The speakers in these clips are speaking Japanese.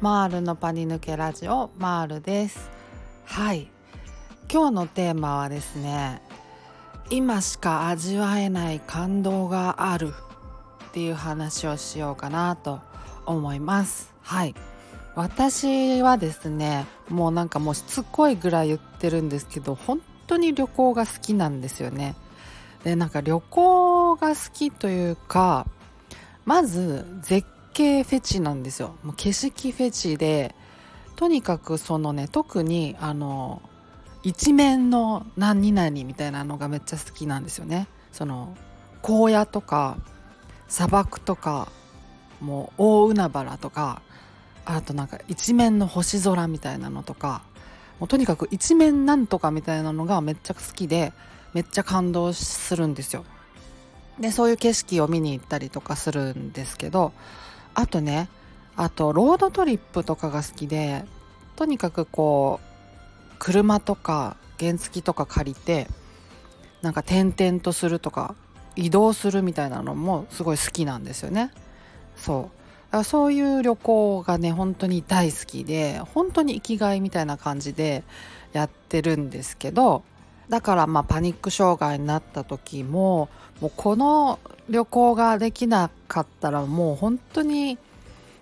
マールのパニ抜けラジオマールです。はい。今日のテーマはですね今しか味わえない感動があるっていう話をしようかなと思います。はい。私はですねもうなんかもうしつこいぐらい言ってるんですけど本当に旅行が好きなんですよね。でなんか旅行が好きというかまず絶景フェチなんですよ。もう景色フェチでとにかくそのね特にあの一面の何々みたいなのがめっちゃ好きなんですよね。その荒野とか砂漠とかもう大海原とかあとなんか一面の星空みたいなのとかもうとにかく一面なんとかみたいなのがめっちゃ好きでめっちゃ感動するんですよ。でそういう景色を見に行ったりとかするんですけどあとねあとロードトリップとかが好きでとにかくこう車とか原付とか借りてなんか転々とするとか移動するみたいなのもすごい好きなんですよね。そうそういう旅行がね本当に大好きで本当に生きがいみたいな感じでやってるんですけどだからまあパニック障害になった時ももうこの旅行ができなかったらもう本当に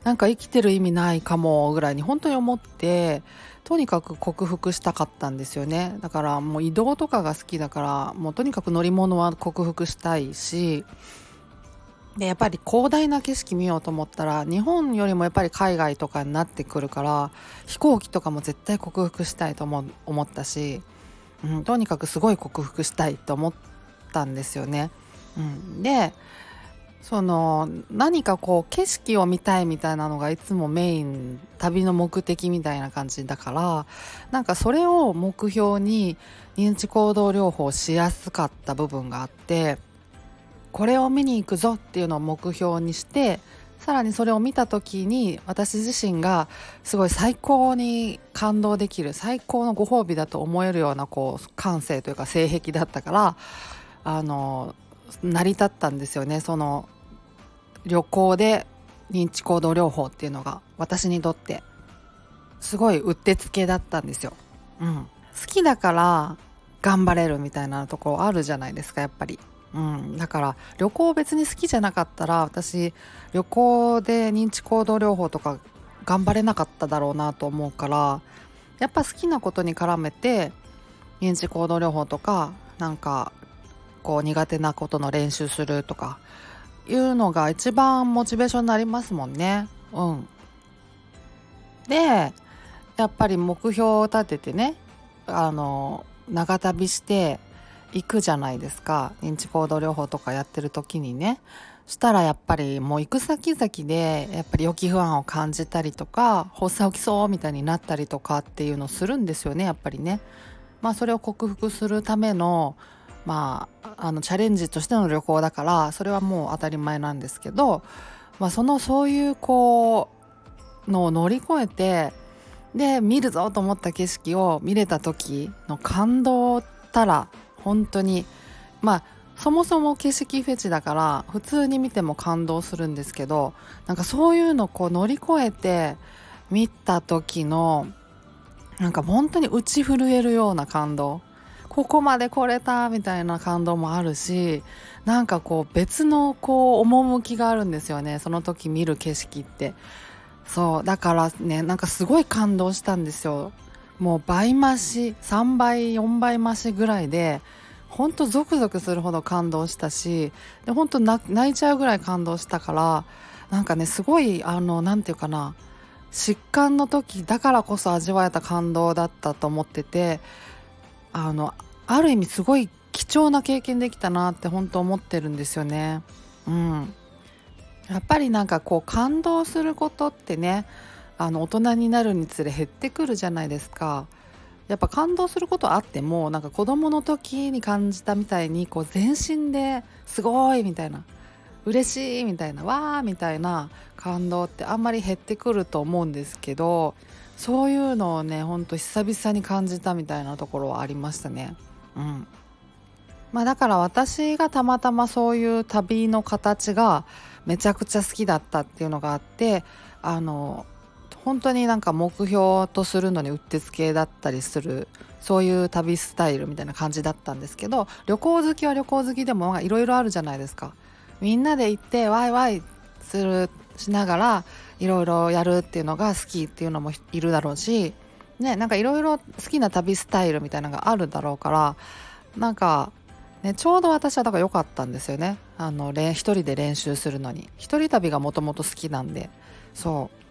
なんか生きてる意味ないかもぐらいに本当に思ってとにかく克服したかったんですよね。だからもう移動とかが好きだからもうとにかく乗り物は克服したいしでやっぱり広大な景色見ようと思ったら日本よりもやっぱり海外とかになってくるから飛行機とかも絶対克服したいと思思ったしうん、とにかくすごい克服したいと思ったんですよね。うん、でその何かこう景色を見たいみたいなのがいつもメイン旅の目的みたいな感じだからなんかそれを目標に認知行動療法しやすかった部分があってこれを見に行くぞっていうのを目標にしてさらにそれを見た時に私自身がすごい最高に感動できる最高のご褒美だと思えるようなこう感性というか性癖だったからあの成り立ったんですよねその旅行で認知行動療法っていうのが私にとってすごいうってつけだったんですよ。うん、好きだから頑張れるみたいなところあるじゃないですかやっぱり。うん、だから旅行別に好きじゃなかったら私旅行で認知行動療法とか頑張れなかっただろうなと思うからやっぱ好きなことに絡めて認知行動療法とかなんかこう苦手なことの練習するとかいうのが一番モチベーションになりますもんね。うん、でやっぱり目標を立ててねあの長旅して行くじゃないですか認知行動療法とかやってる時にねしたらやっぱりもう行く先々でやっぱり予期不安を感じたりとか発作起きそうみたいになったりとかっていうのするんですよねやっぱりね。まあそれを克服するためのまああのチャレンジとしての旅行だからそれはもう当たり前なんですけど、まあ、そのそういうこうのを乗り越えてで見るぞと思った景色を見れた時の感動たら本当に。まあそもそも景色フェチだから普通に見ても感動するんですけどなんかそういうのこう乗り越えて見た時のなんか本当に打ち震えるような感動。ここまで来れたみたいな感動もあるしなんかこう別のこう趣があるんですよね。その時見る景色って。そうだからねなんかすごい感動したんですよ。もう倍増し3倍4倍増しぐらいでほんとゾクゾクするほど感動したしでほんと泣いちゃうぐらい感動したからなんかねすごいあの何て言うかな疾患の時だからこそ味わえた感動だったと思っててあのある意味すごい貴重な経験できたなって本当思ってるんですよね。うん、やっぱりなんかこう感動することってねあの大人になるにつれ減ってくるじゃないですか。やっぱ感動することあってもなんか子供の時に感じたみたいにこう全身ですごいみたいな嬉しいみたいなわーみたいな感動ってあんまり減ってくると思うんですけどそういうのをねほんと久々に感じたみたいなところはありましたね。うんまあ、だから私がたまたまそういう旅の形がめちゃくちゃ好きだったっていうのがあってあの本当になんか目標とするのにうってつけだったりするそういう旅スタイルみたいな感じだったんですけど旅行好きは旅行好きでもいろいろあるじゃないですか。みんなで行ってワイワイするしながらいろいろやるっていうのが好きっていうのもいるだろうしねなんかいろいろ好きな旅スタイルみたいなのがあるだろうからなんか、ね、ちょうど私はだから良かったんですよね。あの一人で練習するのに。一人旅がもともと好きなんで。そう。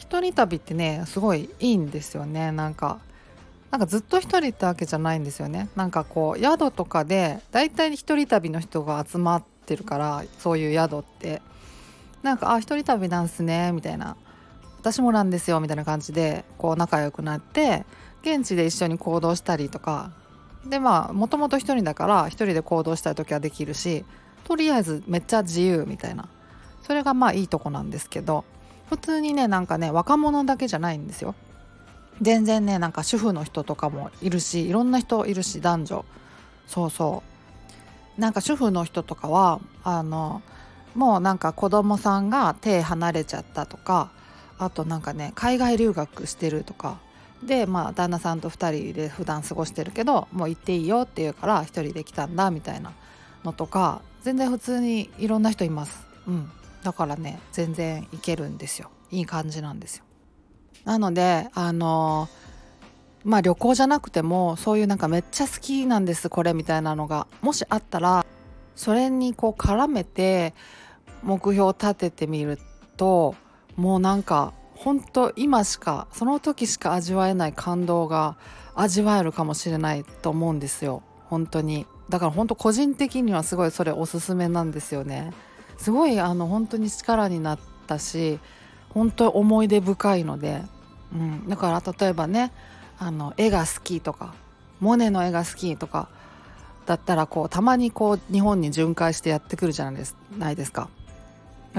一人旅ってねすごいいいんですよね。なんかなんかずっと一人ってわけじゃないんですよね。なんかこう宿とかで大体一人旅の人が集まってるからそういう宿って。なんか「あ一人旅なんすね」みたいな「私もなんですよ」みたいな感じでこう仲良くなって現地で一緒に行動したりとか。でまあもともと一人だから一人で行動したい時はできるしとりあえずめっちゃ自由みたいな。それがまあいいとこなんですけど。普通にねなんかね若者だけじゃないんですよ。全然ねなんか主婦の人とかもいるしいろんな人いるし男女。そうそう。なんか主婦の人とかはあのもうなんか子供さんが手離れちゃったとかあとなんかね海外留学してるとか。でまあ旦那さんと2人で普段過ごしてるけどもう行っていいよって言うから1人で来たんだみたいなのとか全然普通にいろんな人います。うん、だからね全然いけるんですよ。いい感じなんですよ。なのであのまあ旅行じゃなくてもそういうなんかめっちゃ好きなんですこれみたいなのがもしあったらそれにこう絡めて目標を立ててみるともうなんか本当今しかその時しか味わえない感動が味わえるかもしれないと思うんですよ。本当に。だから本当個人的にはすごいそれおすすめなんですよね。すごいあの本当に力になったし本当思い出深いので、うん、だから例えばねあの絵が好きとかモネの絵が好きとかだったらこうたまにこう日本に巡回してやってくるじゃないですないですか。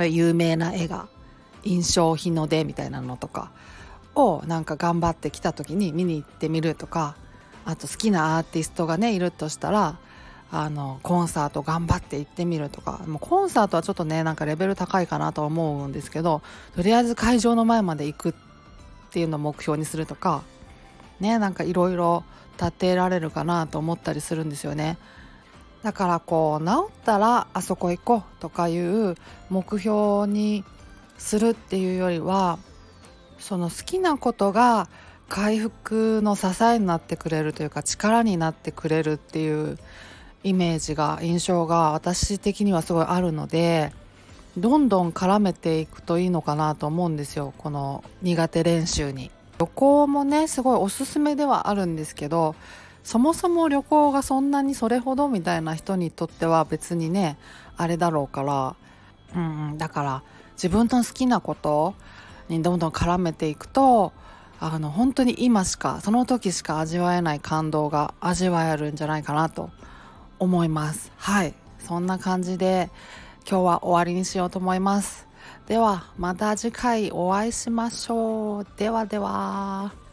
有名な絵が印象日の出みたいなのとかをなんか頑張ってきた時に見に行ってみるとかあと好きなアーティストがねいるとしたらあのコンサート頑張って行ってみるとかもうコンサートはちょっとねなんかレベル高いかなと思うんですけどとりあえず会場の前まで行くっていうのを目標にするとかねなんかいろいろ立てられるかなと思ったりするんですよね。だからこう治ったらあそこ行こうとかいう目標にするっていうよりはその好きなことが回復の支えになってくれるというか力になってくれるっていうイメージが印象が私的にはすごいあるのでどんどん絡めていくといいのかなと思うんですよこの苦手練習に。旅行もねすごいおすすめではあるんですけどそもそも旅行がそんなにそれほどみたいな人にとっては別にねあれだろうから、うん、だから自分の好きなことにどんどん絡めていくとあの本当に今しかその時しか味わえない感動が味わえるんじゃないかなと思います。はい。そんな感じで今日は終わりにしようと思います。ではまた次回お会いしましょう。ではでは。